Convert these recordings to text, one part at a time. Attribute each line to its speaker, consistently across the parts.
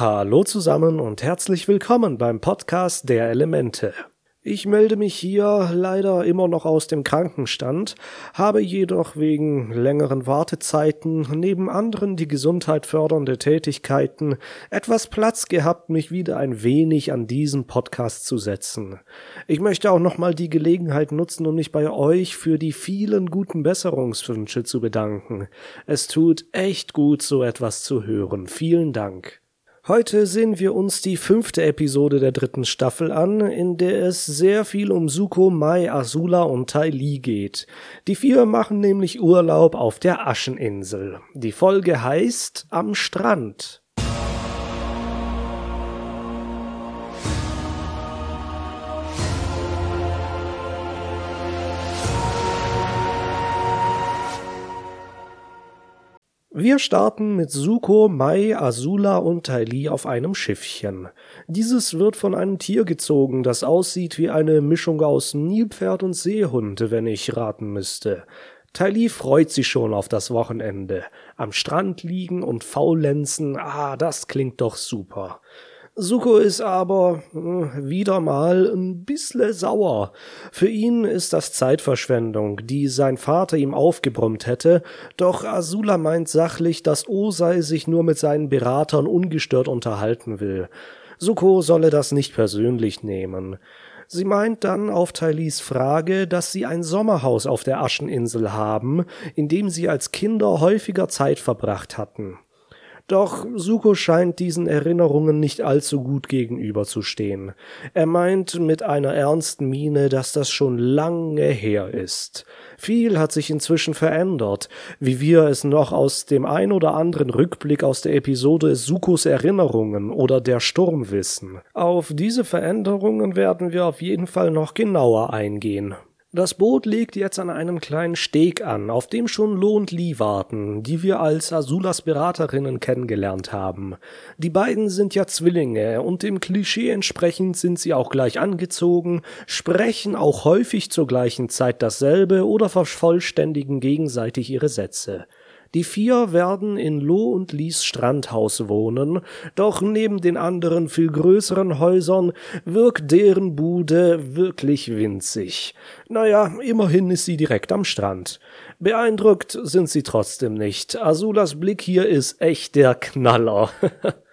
Speaker 1: Hallo zusammen und herzlich willkommen beim Podcast der Elemente. Ich melde mich hier leider immer noch aus dem Krankenstand, habe jedoch wegen längeren Wartezeiten neben anderen die Gesundheit fördernde Tätigkeiten etwas Platz gehabt, mich wieder ein wenig an diesen Podcast zu setzen. Ich möchte auch nochmal die Gelegenheit nutzen, um mich bei euch für die vielen guten Besserungswünsche zu bedanken. Es tut echt gut, so etwas zu hören. Vielen Dank. Heute sehen wir uns die fünfte Episode der dritten Staffel an, in der es sehr viel um Suko, Mai, Azula und Tai Li geht. Die vier machen nämlich Urlaub auf der Ascheninsel. Die Folge heißt Am Strand. Wir starten mit Suko, Mai, Azula und Tylee auf einem Schiffchen. Dieses wird von einem Tier gezogen, das aussieht wie eine Mischung aus Nilpferd und Seehund, wenn ich raten müsste. Tylee freut sich schon auf das Wochenende. Am Strand liegen und faulenzen, ah, das klingt doch super. Suko ist aber äh, wieder mal ein bissle sauer. Für ihn ist das Zeitverschwendung, die sein Vater ihm aufgebrummt hätte, doch Azula meint sachlich, dass Osei sich nur mit seinen Beratern ungestört unterhalten will. Suko solle das nicht persönlich nehmen. Sie meint dann auf Tailis Frage, dass sie ein Sommerhaus auf der Ascheninsel haben, in dem sie als Kinder häufiger Zeit verbracht hatten. Doch Suko scheint diesen Erinnerungen nicht allzu gut gegenüberzustehen. Er meint mit einer ernsten Miene, dass das schon lange her ist. Viel hat sich inzwischen verändert, wie wir es noch aus dem ein oder anderen Rückblick aus der Episode Sukos Erinnerungen oder der Sturm wissen. Auf diese Veränderungen werden wir auf jeden Fall noch genauer eingehen. Das Boot legt jetzt an einem kleinen Steg an, auf dem schon Lo und Lee warten, die wir als Azulas Beraterinnen kennengelernt haben. Die beiden sind ja Zwillinge und dem Klischee entsprechend sind sie auch gleich angezogen, sprechen auch häufig zur gleichen Zeit dasselbe oder vervollständigen gegenseitig ihre Sätze. Die vier werden in Lo und Lies Strandhaus wohnen, doch neben den anderen viel größeren Häusern wirkt deren Bude wirklich winzig. Naja, immerhin ist sie direkt am Strand. Beeindruckt sind sie trotzdem nicht. Azulas Blick hier ist echt der Knaller.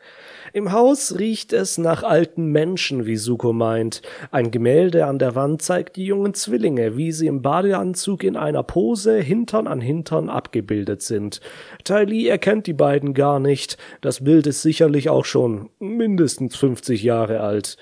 Speaker 1: Im Haus riecht es nach alten Menschen, wie Suko meint. Ein Gemälde an der Wand zeigt die jungen Zwillinge, wie sie im Badeanzug in einer Pose Hintern an Hintern abgebildet sind. Li erkennt die beiden gar nicht. Das Bild ist sicherlich auch schon mindestens 50 Jahre alt.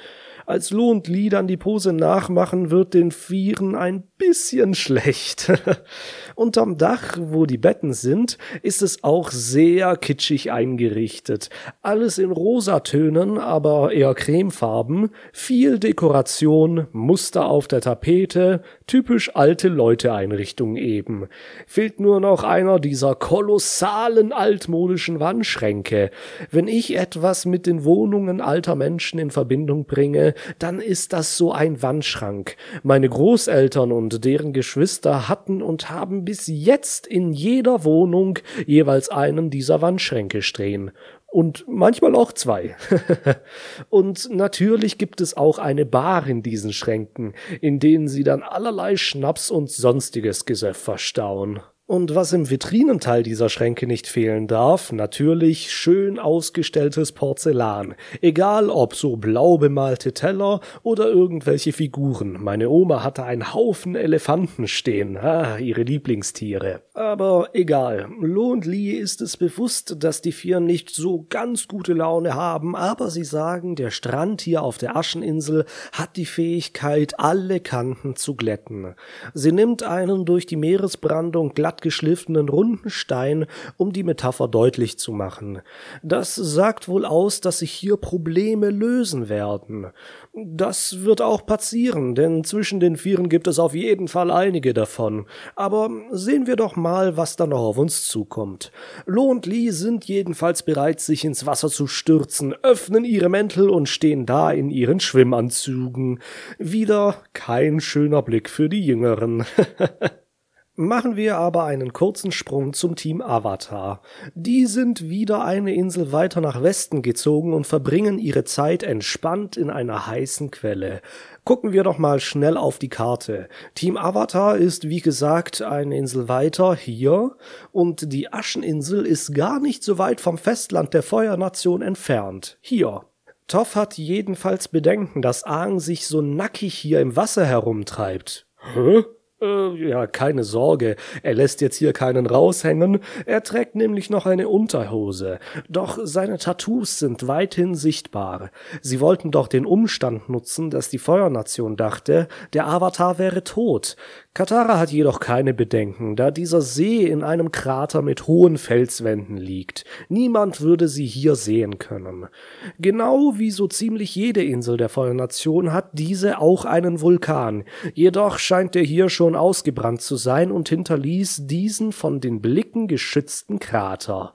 Speaker 1: Als Lo und Lee dann die Pose nachmachen, wird den Vieren ein bisschen schlecht. Unterm Dach, wo die Betten sind, ist es auch sehr kitschig eingerichtet. Alles in Rosatönen, aber eher cremefarben, viel Dekoration, Muster auf der Tapete, typisch alte Leute Einrichtung eben. Fehlt nur noch einer dieser kolossalen altmodischen Wandschränke. Wenn ich etwas mit den Wohnungen alter Menschen in Verbindung bringe, dann ist das so ein Wandschrank. Meine Großeltern und deren Geschwister hatten und haben bis jetzt in jeder Wohnung jeweils einen dieser Wandschränke stehen und manchmal auch zwei. und natürlich gibt es auch eine Bar in diesen Schränken, in denen sie dann allerlei Schnaps und sonstiges Gesöff verstauen. Und was im Vitrinenteil dieser Schränke nicht fehlen darf, natürlich schön ausgestelltes Porzellan. Egal ob so blau bemalte Teller oder irgendwelche Figuren. Meine Oma hatte einen Haufen Elefanten stehen, ah, ihre Lieblingstiere. Aber egal. Lo und Lee ist es bewusst, dass die vier nicht so ganz gute Laune haben, aber sie sagen, der Strand hier auf der Ascheninsel hat die Fähigkeit, alle Kanten zu glätten. Sie nimmt einen durch die Meeresbrandung glatt geschliffenen runden Stein, um die Metapher deutlich zu machen. Das sagt wohl aus, dass sich hier Probleme lösen werden. Das wird auch passieren, denn zwischen den Vieren gibt es auf jeden Fall einige davon. Aber sehen wir doch mal, was da noch auf uns zukommt. Lo und Lee sind jedenfalls bereit, sich ins Wasser zu stürzen, öffnen ihre Mäntel und stehen da in ihren Schwimmanzügen. Wieder kein schöner Blick für die Jüngeren. Machen wir aber einen kurzen Sprung zum Team Avatar. Die sind wieder eine Insel weiter nach Westen gezogen und verbringen ihre Zeit entspannt in einer heißen Quelle. Gucken wir doch mal schnell auf die Karte. Team Avatar ist wie gesagt eine Insel weiter hier und die Ascheninsel ist gar nicht so weit vom Festland der Feuernation entfernt. Hier. Toff hat jedenfalls Bedenken, dass Aang sich so nackig hier im Wasser herumtreibt. Hä? Äh, ja, keine Sorge, er lässt jetzt hier keinen raushängen, er trägt nämlich noch eine Unterhose. Doch seine Tattoos sind weithin sichtbar. Sie wollten doch den Umstand nutzen, dass die Feuernation dachte, der Avatar wäre tot. Katara hat jedoch keine Bedenken, da dieser See in einem Krater mit hohen Felswänden liegt. Niemand würde sie hier sehen können. Genau wie so ziemlich jede Insel der Feuernation hat diese auch einen Vulkan. Jedoch scheint er hier schon ausgebrannt zu sein und hinterließ diesen von den Blicken geschützten Krater.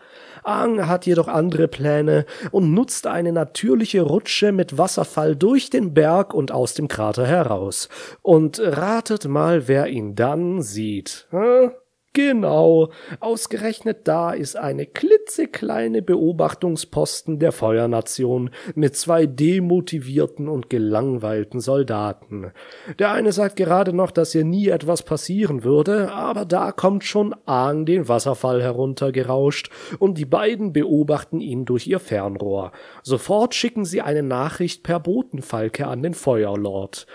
Speaker 1: Aang hat jedoch andere Pläne und nutzt eine natürliche Rutsche mit Wasserfall durch den Berg und aus dem Krater heraus. Und ratet mal, wer ihn dann sieht. Hm? Genau, ausgerechnet da ist eine klitzekleine Beobachtungsposten der Feuernation mit zwei demotivierten und gelangweilten Soldaten. Der eine sagt gerade noch, dass hier nie etwas passieren würde, aber da kommt schon Ahn den Wasserfall heruntergerauscht und die beiden beobachten ihn durch ihr Fernrohr. Sofort schicken sie eine Nachricht per Botenfalke an den Feuerlord.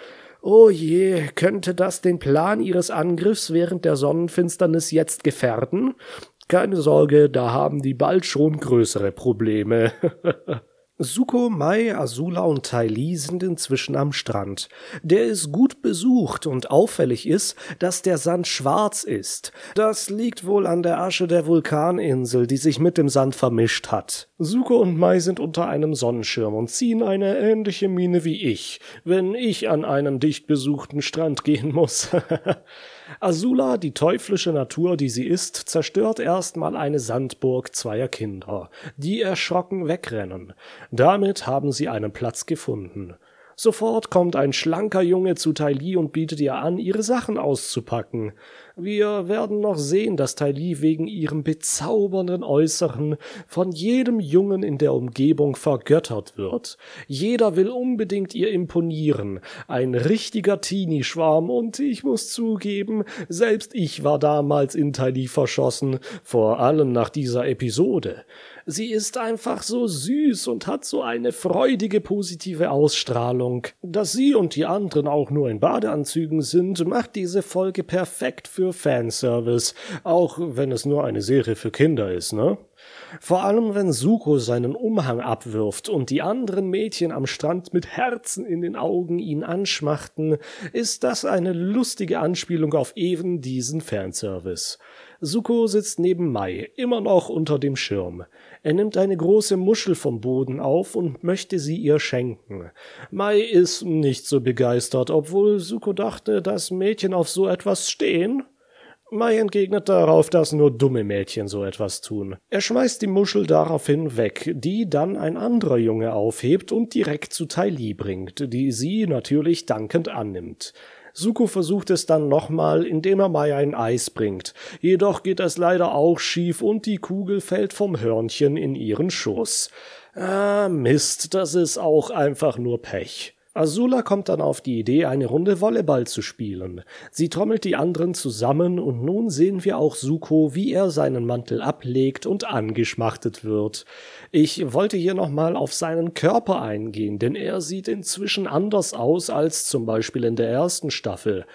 Speaker 1: Oh je, könnte das den Plan ihres Angriffs während der Sonnenfinsternis jetzt gefährden? Keine Sorge, da haben die bald schon größere Probleme. Suko, Mai, Azula und Tai Li sind inzwischen am Strand. Der ist gut besucht und auffällig ist, dass der Sand schwarz ist. Das liegt wohl an der Asche der Vulkaninsel, die sich mit dem Sand vermischt hat. Suko und Mai sind unter einem Sonnenschirm und ziehen eine ähnliche Miene wie ich, wenn ich an einen dicht besuchten Strand gehen muss. Azula, die teuflische Natur, die sie ist, zerstört erstmal eine Sandburg zweier Kinder, die erschrocken wegrennen. Damit haben sie einen Platz gefunden. Sofort kommt ein schlanker Junge zu Tai Li und bietet ihr an, ihre Sachen auszupacken. Wir werden noch sehen, dass Tai Li wegen ihrem bezaubernden Äußeren von jedem Jungen in der Umgebung vergöttert wird. Jeder will unbedingt ihr imponieren. Ein richtiger Teenie-Schwarm und ich muss zugeben, selbst ich war damals in Tai Li verschossen, vor allem nach dieser Episode. Sie ist einfach so süß und hat so eine freudige positive Ausstrahlung. Dass sie und die anderen auch nur in Badeanzügen sind, macht diese Folge perfekt für Fanservice, auch wenn es nur eine Serie für Kinder ist, ne? Vor allem, wenn Suko seinen Umhang abwirft und die anderen Mädchen am Strand mit Herzen in den Augen ihn anschmachten, ist das eine lustige Anspielung auf eben diesen Fanservice. Suko sitzt neben Mai, immer noch unter dem Schirm. Er nimmt eine große Muschel vom Boden auf und möchte sie ihr schenken. Mai ist nicht so begeistert, obwohl Suko dachte, dass Mädchen auf so etwas stehen. Mai entgegnet darauf, dass nur dumme Mädchen so etwas tun. Er schmeißt die Muschel daraufhin weg, die dann ein anderer Junge aufhebt und direkt zu Tai Li bringt, die sie natürlich dankend annimmt. Suko versucht es dann nochmal, indem er Mai ein Eis bringt. Jedoch geht es leider auch schief und die Kugel fällt vom Hörnchen in ihren Schoß. Ah, Mist, das ist auch einfach nur Pech. Azula kommt dann auf die Idee, eine Runde Volleyball zu spielen. Sie trommelt die anderen zusammen und nun sehen wir auch Suko, wie er seinen Mantel ablegt und angeschmachtet wird. Ich wollte hier nochmal auf seinen Körper eingehen, denn er sieht inzwischen anders aus als zum Beispiel in der ersten Staffel.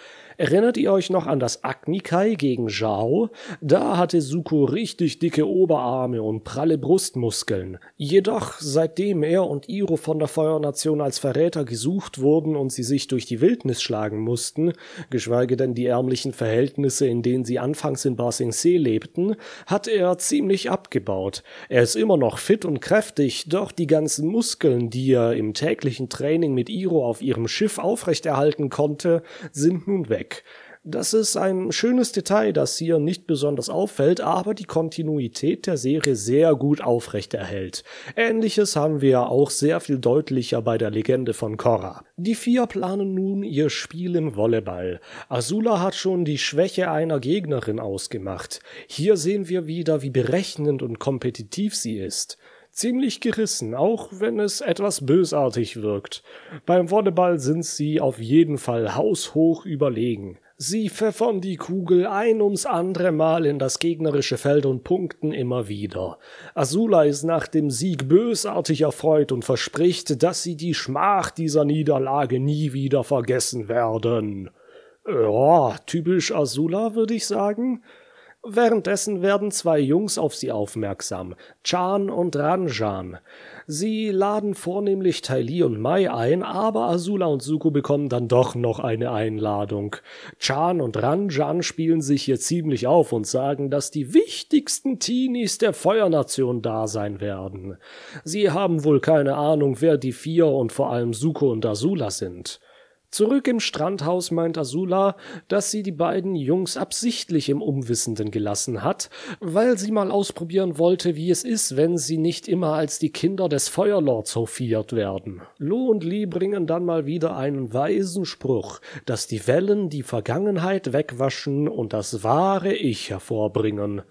Speaker 1: Erinnert ihr euch noch an das Agnikai gegen Zhao? Da hatte Suko richtig dicke Oberarme und pralle Brustmuskeln. Jedoch, seitdem er und Iro von der Feuernation als Verräter gesucht wurden und sie sich durch die Wildnis schlagen mussten, geschweige denn die ärmlichen Verhältnisse, in denen sie anfangs in Ba Sing Se lebten, hat er ziemlich abgebaut. Er ist immer noch fit und kräftig, doch die ganzen Muskeln, die er im täglichen Training mit Iro auf ihrem Schiff aufrechterhalten konnte, sind nun weg. Das ist ein schönes Detail, das hier nicht besonders auffällt, aber die Kontinuität der Serie sehr gut aufrechterhält. Ähnliches haben wir auch sehr viel deutlicher bei der Legende von Korra. Die vier planen nun ihr Spiel im Volleyball. Azula hat schon die Schwäche einer Gegnerin ausgemacht. Hier sehen wir wieder, wie berechnend und kompetitiv sie ist ziemlich gerissen, auch wenn es etwas bösartig wirkt. Beim Volleyball sind sie auf jeden Fall haushoch überlegen. Sie pfeffern die Kugel ein ums andere Mal in das gegnerische Feld und punkten immer wieder. Azula ist nach dem Sieg bösartig erfreut und verspricht, dass sie die Schmach dieser Niederlage nie wieder vergessen werden. Ja, typisch Azula, würde ich sagen. Währenddessen werden zwei Jungs auf sie aufmerksam, Chan und Ranjan. Sie laden vornehmlich Tai Li und Mai ein, aber Azula und Suko bekommen dann doch noch eine Einladung. Chan und Ranjan spielen sich hier ziemlich auf und sagen, dass die wichtigsten Teenies der Feuernation da sein werden. Sie haben wohl keine Ahnung, wer die vier und vor allem Suko und Azula sind. Zurück im Strandhaus meint Azula, dass sie die beiden Jungs absichtlich im Umwissenden gelassen hat, weil sie mal ausprobieren wollte, wie es ist, wenn sie nicht immer als die Kinder des Feuerlords hofiert werden. Lu und Li bringen dann mal wieder einen weisen Spruch, dass die Wellen die Vergangenheit wegwaschen und das wahre Ich hervorbringen.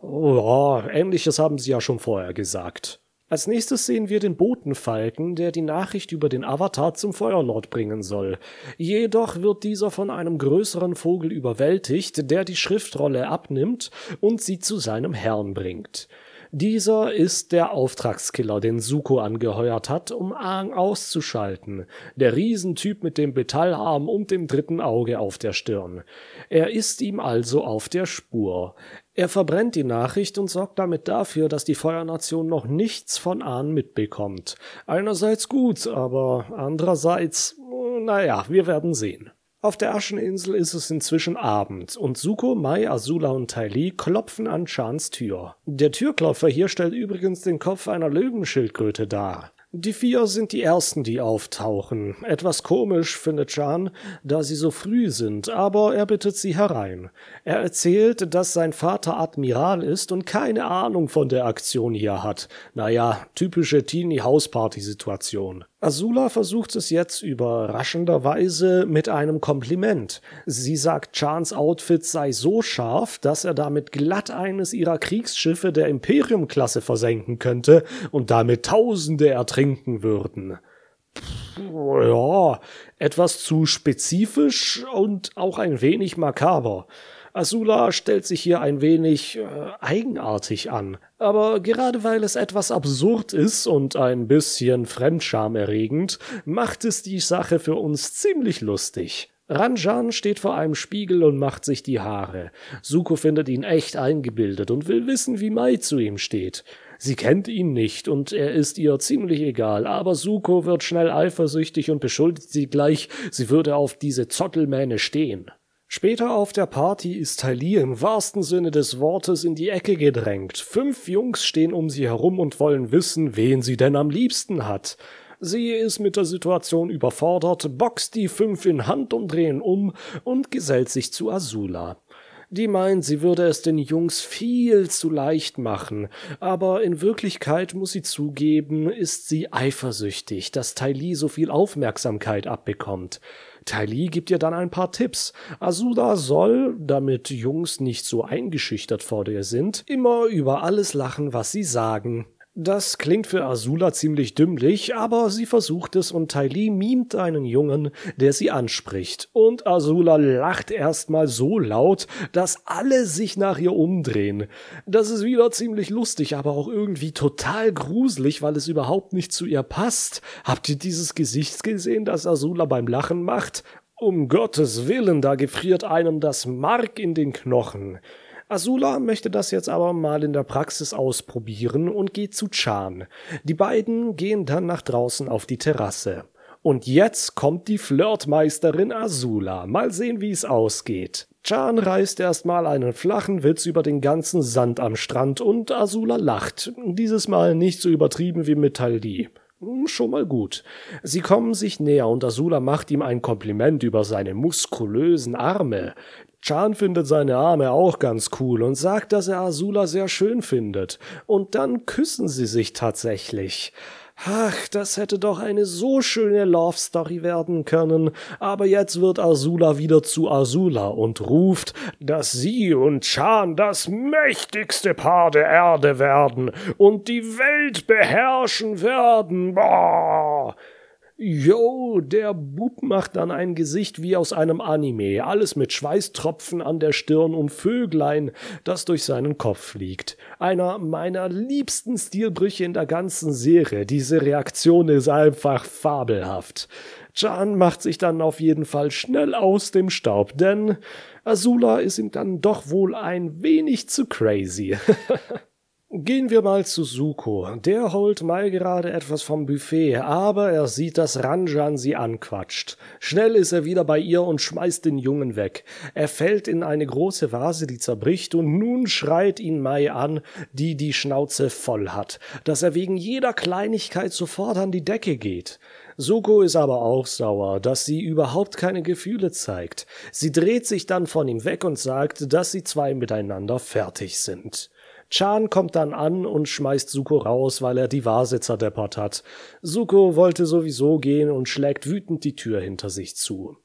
Speaker 1: Oh, ähnliches haben sie ja schon vorher gesagt. Als nächstes sehen wir den Botenfalken, der die Nachricht über den Avatar zum Feuerlord bringen soll. Jedoch wird dieser von einem größeren Vogel überwältigt, der die Schriftrolle abnimmt und sie zu seinem Herrn bringt. Dieser ist der Auftragskiller, den Suko angeheuert hat, um Aang auszuschalten. Der Riesentyp mit dem Metallarm und dem dritten Auge auf der Stirn. Er ist ihm also auf der Spur. Er verbrennt die Nachricht und sorgt damit dafür, dass die Feuernation noch nichts von Ahn mitbekommt. Einerseits gut, aber andererseits, naja, wir werden sehen. Auf der Ascheninsel ist es inzwischen Abend und Suko, Mai, Azula und Tai Li klopfen an Chans Tür. Der Türklopfer hier stellt übrigens den Kopf einer Löwenschildkröte dar. Die vier sind die ersten, die auftauchen. Etwas komisch findet Chan, da sie so früh sind, aber er bittet sie herein. Er erzählt, dass sein Vater Admiral ist und keine Ahnung von der Aktion hier hat. Naja, typische Teenie-Hausparty-Situation. Azula versucht es jetzt überraschenderweise mit einem Kompliment. Sie sagt, Chans Outfit sei so scharf, dass er damit glatt eines ihrer Kriegsschiffe der Imperium-Klasse versenken könnte und damit Tausende ertrinken würden. Ja, etwas zu spezifisch und auch ein wenig makaber. Azula stellt sich hier ein wenig äh, eigenartig an. Aber gerade weil es etwas absurd ist und ein bisschen fremdschamerregend, macht es die Sache für uns ziemlich lustig. Ranjan steht vor einem Spiegel und macht sich die Haare. Suko findet ihn echt eingebildet und will wissen, wie Mai zu ihm steht. Sie kennt ihn nicht und er ist ihr ziemlich egal, aber Suko wird schnell eifersüchtig und beschuldigt sie gleich, sie würde auf diese Zottelmähne stehen. Später auf der Party ist Thalie im wahrsten Sinne des Wortes in die Ecke gedrängt. Fünf Jungs stehen um sie herum und wollen wissen, wen sie denn am liebsten hat. Sie ist mit der Situation überfordert, boxt die fünf in Handumdrehen um und gesellt sich zu Azula. Die meint, sie würde es den Jungs viel zu leicht machen, aber in Wirklichkeit muss sie zugeben, ist sie eifersüchtig, dass Tylee so viel Aufmerksamkeit abbekommt. Tylee gibt ihr dann ein paar Tipps. Asuda soll, damit Jungs nicht so eingeschüchtert vor ihr sind, immer über alles lachen, was sie sagen. Das klingt für Azula ziemlich dümmlich, aber sie versucht es und Tylee mimt einen Jungen, der sie anspricht. Und Azula lacht erstmal so laut, dass alle sich nach ihr umdrehen. Das ist wieder ziemlich lustig, aber auch irgendwie total gruselig, weil es überhaupt nicht zu ihr passt. Habt ihr dieses Gesicht gesehen, das Azula beim Lachen macht? Um Gottes Willen, da gefriert einem das Mark in den Knochen. Azula möchte das jetzt aber mal in der Praxis ausprobieren und geht zu Chan. Die beiden gehen dann nach draußen auf die Terrasse. Und jetzt kommt die Flirtmeisterin Azula. Mal sehen, wie es ausgeht. Chan reißt erstmal einen flachen Witz über den ganzen Sand am Strand und Azula lacht. Dieses Mal nicht so übertrieben wie mit Taldi. Hm, schon mal gut. Sie kommen sich näher und Azula macht ihm ein Kompliment über seine muskulösen Arme. Chan findet seine Arme auch ganz cool und sagt, dass er Azula sehr schön findet. Und dann küssen sie sich tatsächlich. Ach, das hätte doch eine so schöne Love Story werden können, aber jetzt wird Azula wieder zu Azula und ruft, dass sie und Chan das mächtigste Paar der Erde werden und die Welt beherrschen werden. Boah. Jo, der Bub macht dann ein Gesicht wie aus einem Anime, alles mit Schweißtropfen an der Stirn und Vöglein, das durch seinen Kopf fliegt. Einer meiner liebsten Stilbrüche in der ganzen Serie. Diese Reaktion ist einfach fabelhaft. Chan macht sich dann auf jeden Fall schnell aus dem Staub, denn Azula ist ihm dann doch wohl ein wenig zu crazy. Gehen wir mal zu Suko. Der holt mal gerade etwas vom Buffet, aber er sieht, dass Ranjan sie anquatscht. Schnell ist er wieder bei ihr und schmeißt den Jungen weg. Er fällt in eine große Vase, die zerbricht, und nun schreit ihn Mai an, die die Schnauze voll hat, dass er wegen jeder Kleinigkeit sofort an die Decke geht. Suko ist aber auch sauer, dass sie überhaupt keine Gefühle zeigt. Sie dreht sich dann von ihm weg und sagt, dass sie zwei miteinander fertig sind. Chan kommt dann an und schmeißt Suko raus, weil er die Vase zerdeppert hat. Suko wollte sowieso gehen und schlägt wütend die Tür hinter sich zu.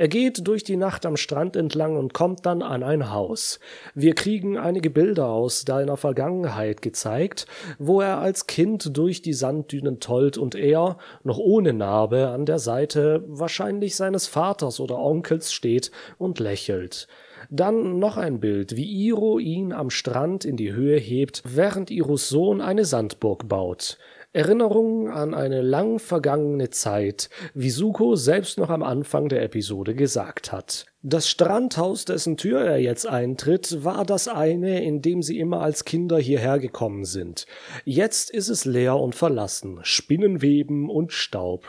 Speaker 1: Er geht durch die Nacht am Strand entlang und kommt dann an ein Haus. Wir kriegen einige Bilder aus deiner Vergangenheit gezeigt, wo er als Kind durch die Sanddünen tollt und er, noch ohne Narbe, an der Seite wahrscheinlich seines Vaters oder Onkels steht und lächelt. Dann noch ein Bild, wie Iro ihn am Strand in die Höhe hebt, während Iros Sohn eine Sandburg baut. Erinnerungen an eine lang vergangene Zeit, wie Suko selbst noch am Anfang der Episode gesagt hat. Das Strandhaus, dessen Tür er jetzt eintritt, war das eine, in dem sie immer als Kinder hierher gekommen sind. Jetzt ist es leer und verlassen, Spinnenweben und Staub.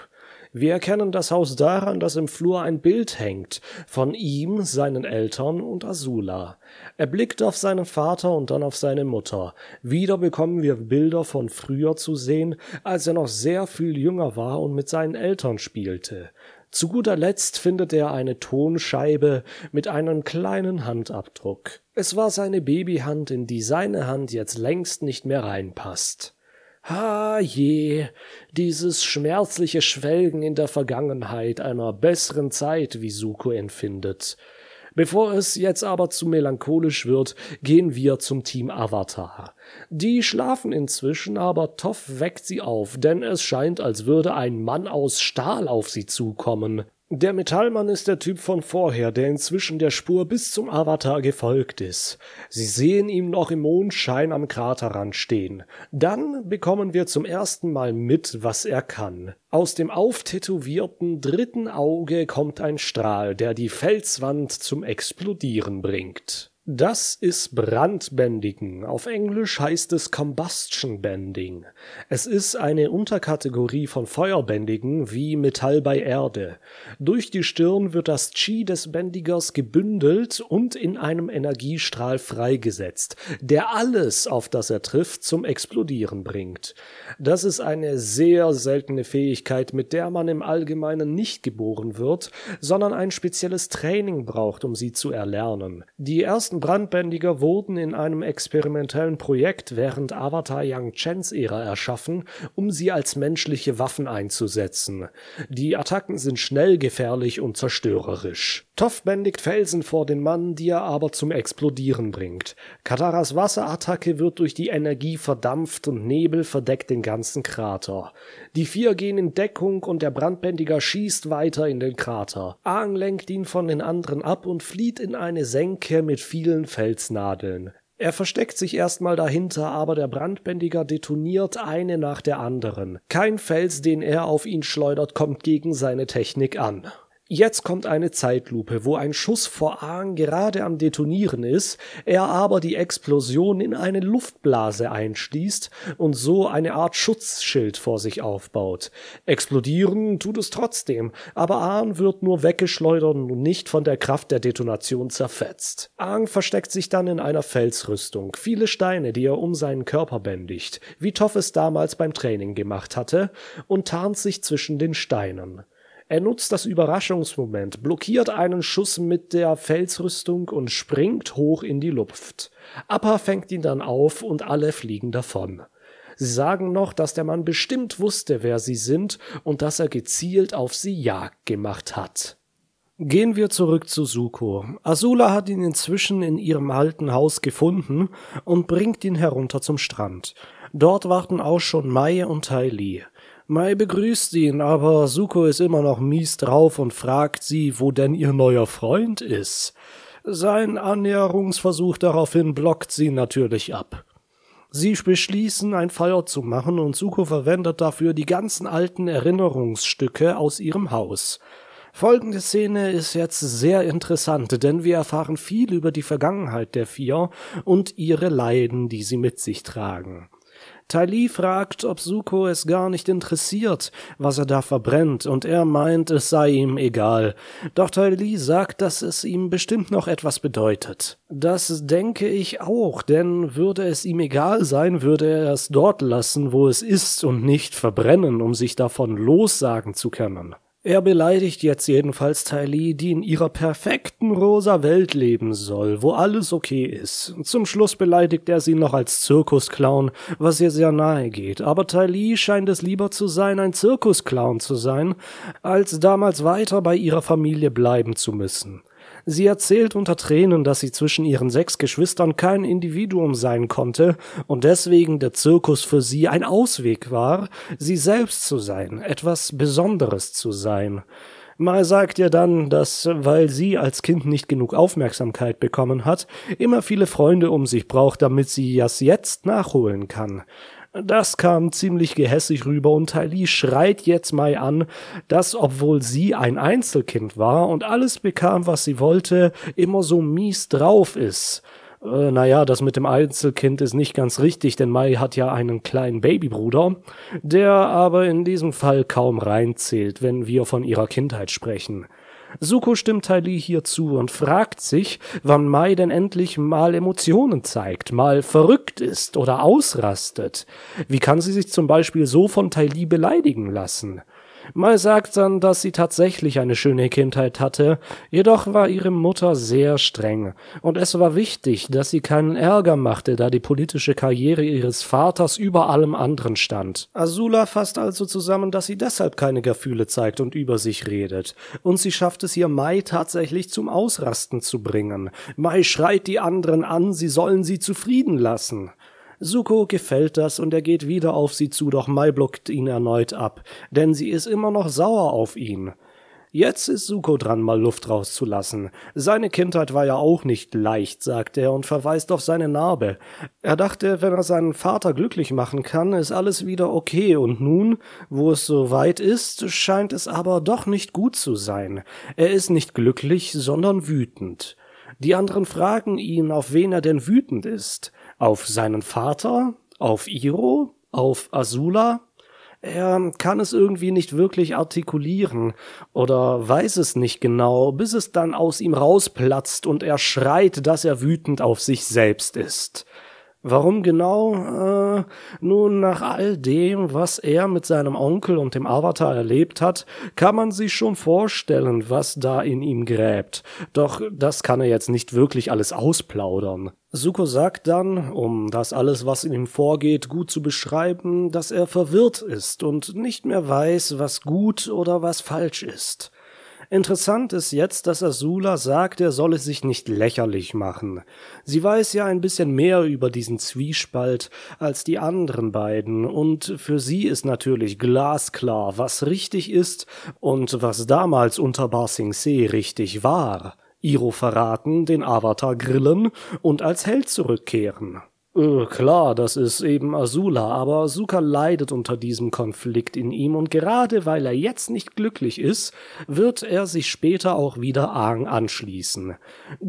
Speaker 1: Wir erkennen das Haus daran, dass im Flur ein Bild hängt von ihm, seinen Eltern und Azula. Er blickt auf seinen Vater und dann auf seine Mutter. Wieder bekommen wir Bilder von früher zu sehen, als er noch sehr viel jünger war und mit seinen Eltern spielte. Zu guter Letzt findet er eine Tonscheibe mit einem kleinen Handabdruck. Es war seine Babyhand, in die seine Hand jetzt längst nicht mehr reinpasst. Ha je, dieses schmerzliche Schwelgen in der Vergangenheit einer besseren Zeit, wie Suko empfindet. Bevor es jetzt aber zu melancholisch wird, gehen wir zum Team Avatar. Die schlafen inzwischen, aber Toff weckt sie auf, denn es scheint, als würde ein Mann aus Stahl auf sie zukommen. Der Metallmann ist der Typ von vorher, der inzwischen der Spur bis zum Avatar gefolgt ist. Sie sehen ihn noch im Mondschein am Kraterrand stehen. Dann bekommen wir zum ersten Mal mit, was er kann. Aus dem auftätowierten dritten Auge kommt ein Strahl, der die Felswand zum Explodieren bringt. Das ist Brandbändigen. Auf Englisch heißt es Combustion Bending. Es ist eine Unterkategorie von Feuerbändigen wie Metall bei Erde. Durch die Stirn wird das Chi des Bändigers gebündelt und in einem Energiestrahl freigesetzt, der alles, auf das er trifft, zum Explodieren bringt. Das ist eine sehr seltene Fähigkeit, mit der man im Allgemeinen nicht geboren wird, sondern ein spezielles Training braucht, um sie zu erlernen. Die ersten ersten Brandbändiger wurden in einem experimentellen Projekt während Avatar Yang Chens Ära erschaffen, um sie als menschliche Waffen einzusetzen. Die Attacken sind schnell, gefährlich und zerstörerisch. Toff bändigt Felsen vor den Mann, die er aber zum Explodieren bringt. Kataras Wasserattacke wird durch die Energie verdampft und Nebel verdeckt den ganzen Krater. Die vier gehen in Deckung und der Brandbändiger schießt weiter in den Krater. Aang lenkt ihn von den anderen ab und flieht in eine Senke mit vielen Felsnadeln. Er versteckt sich erstmal dahinter, aber der Brandbändiger detoniert eine nach der anderen. Kein Fels, den er auf ihn schleudert, kommt gegen seine Technik an. Jetzt kommt eine Zeitlupe, wo ein Schuss vor Aang gerade am Detonieren ist, er aber die Explosion in eine Luftblase einschließt und so eine Art Schutzschild vor sich aufbaut. Explodieren tut es trotzdem, aber Aang wird nur weggeschleudert und nicht von der Kraft der Detonation zerfetzt. Aang versteckt sich dann in einer Felsrüstung, viele Steine, die er um seinen Körper bändigt, wie Toff es damals beim Training gemacht hatte, und tarnt sich zwischen den Steinen. Er nutzt das Überraschungsmoment, blockiert einen Schuss mit der Felsrüstung und springt hoch in die Luft. Appa fängt ihn dann auf und alle fliegen davon. Sie sagen noch, dass der Mann bestimmt wusste, wer sie sind und dass er gezielt auf sie Jagd gemacht hat. Gehen wir zurück zu Suko. Azula hat ihn inzwischen in ihrem alten Haus gefunden und bringt ihn herunter zum Strand. Dort warten auch schon Mai und Tai Li. Mai begrüßt ihn, aber Suko ist immer noch mies drauf und fragt sie, wo denn ihr neuer Freund ist. Sein Annäherungsversuch daraufhin blockt sie natürlich ab. Sie beschließen, ein Feuer zu machen und Suko verwendet dafür die ganzen alten Erinnerungsstücke aus ihrem Haus. Folgende Szene ist jetzt sehr interessant, denn wir erfahren viel über die Vergangenheit der vier und ihre Leiden, die sie mit sich tragen. Tali fragt, ob Suko es gar nicht interessiert, was er da verbrennt, und er meint, es sei ihm egal. Doch Tali sagt, dass es ihm bestimmt noch etwas bedeutet. Das denke ich auch, denn würde es ihm egal sein, würde er es dort lassen, wo es ist, und nicht verbrennen, um sich davon lossagen zu können. Er beleidigt jetzt jedenfalls Tylee, die in ihrer perfekten rosa Welt leben soll, wo alles okay ist. Zum Schluss beleidigt er sie noch als Zirkusclown, was ihr sehr nahe geht. Aber Tylee scheint es lieber zu sein, ein Zirkusclown zu sein, als damals weiter bei ihrer Familie bleiben zu müssen. Sie erzählt unter Tränen, dass sie zwischen ihren sechs Geschwistern kein Individuum sein konnte und deswegen der Zirkus für sie ein Ausweg war, sie selbst zu sein, etwas Besonderes zu sein. Mal sagt ihr dann, dass, weil sie als Kind nicht genug Aufmerksamkeit bekommen hat, immer viele Freunde um sich braucht, damit sie das jetzt nachholen kann. Das kam ziemlich gehässig rüber und Tylee schreit jetzt Mai an, dass, obwohl sie ein Einzelkind war und alles bekam, was sie wollte, immer so mies drauf ist. Äh, naja, das mit dem Einzelkind ist nicht ganz richtig, denn Mai hat ja einen kleinen Babybruder, der aber in diesem Fall kaum reinzählt, wenn wir von ihrer Kindheit sprechen. Suko stimmt Tylee hier zu und fragt sich, wann Mai denn endlich mal Emotionen zeigt, mal verrückt ist oder ausrastet. Wie kann sie sich zum Beispiel so von Tylee beleidigen lassen? Mal sagt dann, dass sie tatsächlich eine schöne Kindheit hatte, jedoch war ihre Mutter sehr streng, und es war wichtig, dass sie keinen Ärger machte, da die politische Karriere ihres Vaters über allem anderen stand. Azula fasst also zusammen, dass sie deshalb keine Gefühle zeigt und über sich redet, und sie schafft es hier Mai tatsächlich zum Ausrasten zu bringen. Mai schreit die anderen an, sie sollen sie zufrieden lassen. Suko gefällt das und er geht wieder auf sie zu, doch Mai blockt ihn erneut ab, denn sie ist immer noch sauer auf ihn. Jetzt ist Suko dran, mal Luft rauszulassen. Seine Kindheit war ja auch nicht leicht, sagt er und verweist auf seine Narbe. Er dachte, wenn er seinen Vater glücklich machen kann, ist alles wieder okay und nun, wo es so weit ist, scheint es aber doch nicht gut zu sein. Er ist nicht glücklich, sondern wütend. Die anderen fragen ihn, auf wen er denn wütend ist. Auf seinen Vater? Auf Iro? Auf Azula? Er kann es irgendwie nicht wirklich artikulieren oder weiß es nicht genau, bis es dann aus ihm rausplatzt und er schreit, dass er wütend auf sich selbst ist. Warum genau? Äh, nun, nach all dem, was er mit seinem Onkel und dem Avatar erlebt hat, kann man sich schon vorstellen, was da in ihm gräbt. Doch das kann er jetzt nicht wirklich alles ausplaudern. Suko sagt dann, um das alles, was in ihm vorgeht, gut zu beschreiben, dass er verwirrt ist und nicht mehr weiß, was gut oder was falsch ist. Interessant ist jetzt, dass Azula sagt, er solle sich nicht lächerlich machen. Sie weiß ja ein bisschen mehr über diesen Zwiespalt als die anderen beiden, und für sie ist natürlich glasklar, was richtig ist und was damals unter Ba Sing Se richtig war. Iro verraten, den Avatar grillen und als Held zurückkehren. Äh, klar, das ist eben Azula, aber Asuka leidet unter diesem Konflikt in ihm und gerade weil er jetzt nicht glücklich ist, wird er sich später auch wieder Aang anschließen.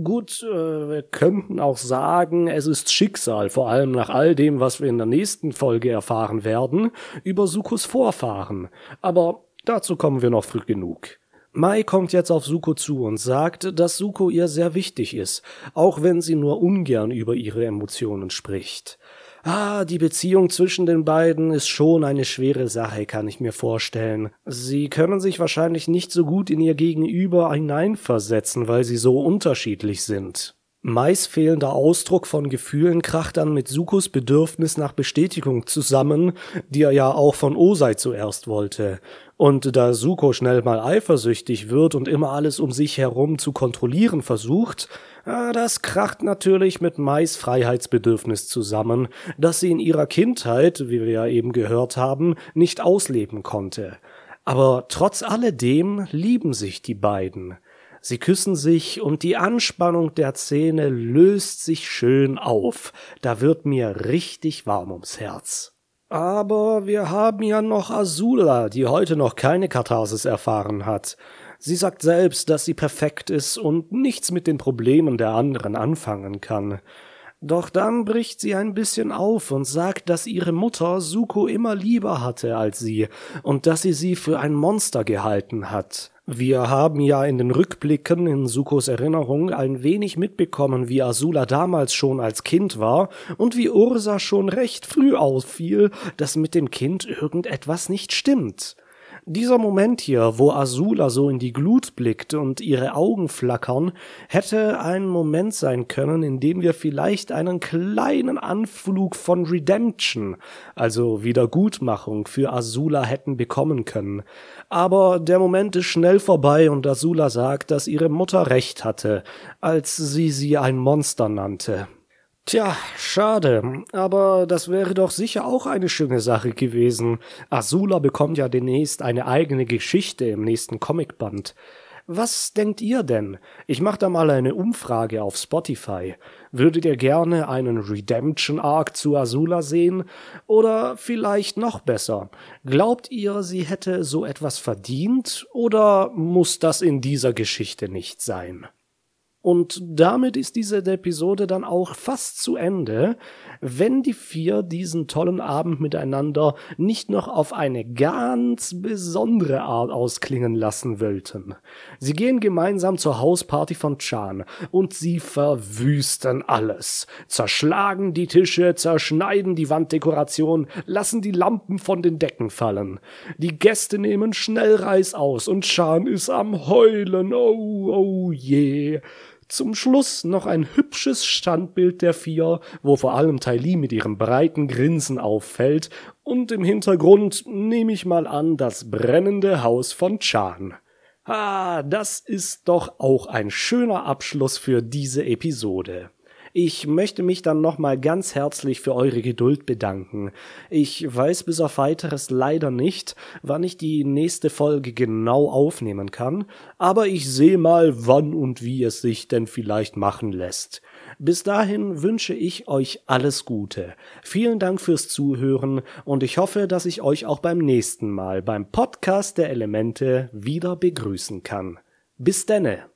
Speaker 1: Gut, äh, wir könnten auch sagen, es ist Schicksal, vor allem nach all dem, was wir in der nächsten Folge erfahren werden, über Sukos Vorfahren. Aber dazu kommen wir noch früh genug. Mai kommt jetzt auf Suko zu und sagt, dass Suko ihr sehr wichtig ist, auch wenn sie nur ungern über ihre Emotionen spricht. Ah, die Beziehung zwischen den beiden ist schon eine schwere Sache, kann ich mir vorstellen. Sie können sich wahrscheinlich nicht so gut in ihr Gegenüber hineinversetzen, weil sie so unterschiedlich sind. Mais fehlender Ausdruck von Gefühlen kracht dann mit Sukos Bedürfnis nach Bestätigung zusammen, die er ja auch von Osei zuerst wollte. Und da Suko schnell mal eifersüchtig wird und immer alles um sich herum zu kontrollieren versucht, das kracht natürlich mit Mais Freiheitsbedürfnis zusammen, das sie in ihrer Kindheit, wie wir ja eben gehört haben, nicht ausleben konnte. Aber trotz alledem lieben sich die beiden. Sie küssen sich und die Anspannung der Szene löst sich schön auf. Da wird mir richtig warm ums Herz. Aber wir haben ja noch Azula, die heute noch keine Katharsis erfahren hat. Sie sagt selbst, dass sie perfekt ist und nichts mit den Problemen der anderen anfangen kann. Doch dann bricht sie ein bisschen auf und sagt, dass ihre Mutter Suko immer lieber hatte als sie und dass sie sie für ein Monster gehalten hat. Wir haben ja in den Rückblicken in Sukos Erinnerung ein wenig mitbekommen, wie Azula damals schon als Kind war und wie Ursa schon recht früh auffiel, dass mit dem Kind irgendetwas nicht stimmt. Dieser Moment hier, wo Azula so in die Glut blickt und ihre Augen flackern, hätte ein Moment sein können, in dem wir vielleicht einen kleinen Anflug von Redemption, also Wiedergutmachung für Azula hätten bekommen können. Aber der Moment ist schnell vorbei und Azula sagt, dass ihre Mutter recht hatte, als sie sie ein Monster nannte. Tja, schade, aber das wäre doch sicher auch eine schöne Sache gewesen. Azula bekommt ja demnächst eine eigene Geschichte im nächsten Comicband. Was denkt ihr denn? Ich mach da mal eine Umfrage auf Spotify. Würdet ihr gerne einen Redemption Arc zu Azula sehen? Oder vielleicht noch besser, glaubt ihr, sie hätte so etwas verdient? Oder muss das in dieser Geschichte nicht sein? Und damit ist diese Episode dann auch fast zu Ende, wenn die vier diesen tollen Abend miteinander nicht noch auf eine ganz besondere Art ausklingen lassen wollten. Sie gehen gemeinsam zur Hausparty von Chan und sie verwüsten alles, zerschlagen die Tische, zerschneiden die Wanddekoration, lassen die Lampen von den Decken fallen. Die Gäste nehmen schnell Reis aus und Chan ist am Heulen, oh, oh je. Zum Schluss noch ein hübsches Standbild der vier, wo vor allem Li mit ihrem breiten Grinsen auffällt und im Hintergrund nehme ich mal an das brennende Haus von Chan. Ah, das ist doch auch ein schöner Abschluss für diese Episode. Ich möchte mich dann nochmal ganz herzlich für eure Geduld bedanken. Ich weiß bis auf weiteres leider nicht, wann ich die nächste Folge genau aufnehmen kann, aber ich sehe mal, wann und wie es sich denn vielleicht machen lässt. Bis dahin wünsche ich euch alles Gute. Vielen Dank fürs Zuhören und ich hoffe, dass ich euch auch beim nächsten Mal beim Podcast der Elemente wieder begrüßen kann. Bis denne.